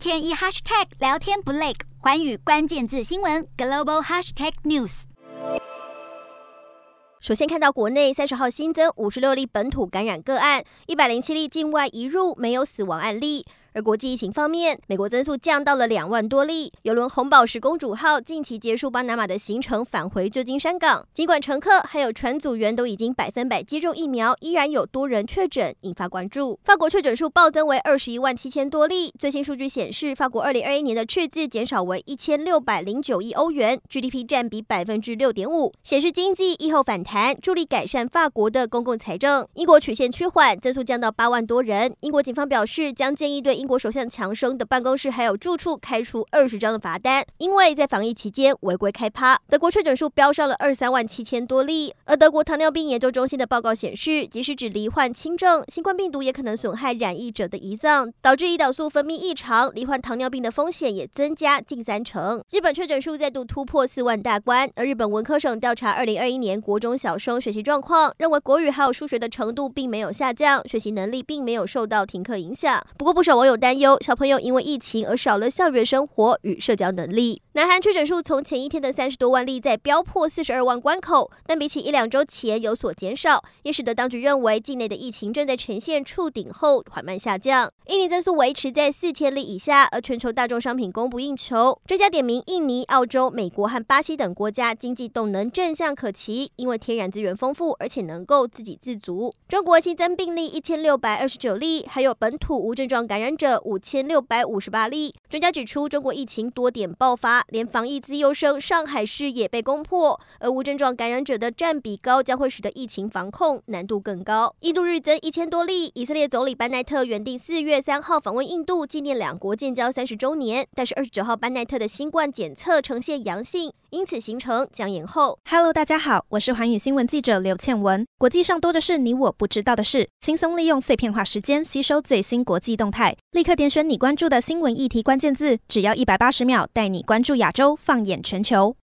天一 hashtag 聊天不累，环宇关键字新闻 global hashtag news。首先看到国内三十号新增五十六例本土感染个案，一百零七例境外移入，没有死亡案例。而国际疫情方面，美国增速降到了两万多例。邮轮红宝石公主号近期结束巴拿马的行程，返回旧金山港。尽管乘客还有船组员都已经百分百接种疫苗，依然有多人确诊，引发关注。法国确诊数暴增为二十一万七千多例。最新数据显示，法国二零二一年的赤字减少为一千六百零九亿欧元，GDP 占比百分之六点五，显示经济疫后反弹，助力改善法国的公共财政。英国曲线趋缓，增速降到八万多人。英国警方表示，将建议对英国首相强生的办公室还有住处开出二十张的罚单，因为在防疫期间违规开趴。德国确诊数飙上了二三万七千多例，而德国糖尿病研究中心的报告显示，即使只罹患轻症，新冠病毒也可能损害染疫者的胰脏，导致胰岛素分泌异常，罹患糖尿病的风险也增加近三成。日本确诊数再度突破四万大关，而日本文科省调查二零二一年国中小生学习状况，认为国语还有数学的程度并没有下降，学习能力并没有受到停课影响。不过不少网友有担忧。小朋友因为疫情而少了校园生活与社交能力。南韩确诊数从前一天的三十多万例再飙破四十二万关口，但比起一两周前有所减少，也使得当局认为境内的疫情正在呈现触顶后缓慢下降。印尼增速维持在四千例以下，而全球大宗商品供不应求。专家点名印尼、澳洲、美国和巴西等国家经济动能正向可期，因为天然资源丰富，而且能够自给自足。中国新增病例一千六百二十九例，还有本土无症状感染这五千六百五十八例。专家指出，中国疫情多点爆发，连防疫资优生上海市也被攻破，而无症状感染者的占比高，将会使得疫情防控难度更高。印度日增一千多例，以色列总理班奈特原定四月三号访问印度，纪念两国建交三十周年，但是二十九号班奈特的新冠检测呈现阳性，因此行程将延后。Hello，大家好，我是寰宇新闻记者刘倩文。国际上多的是你我不知道的事，轻松利用碎片化时间吸收最新国际动态，立刻点选你关注的新闻议题关键字，只要一百八十秒，带你关注亚洲，放眼全球。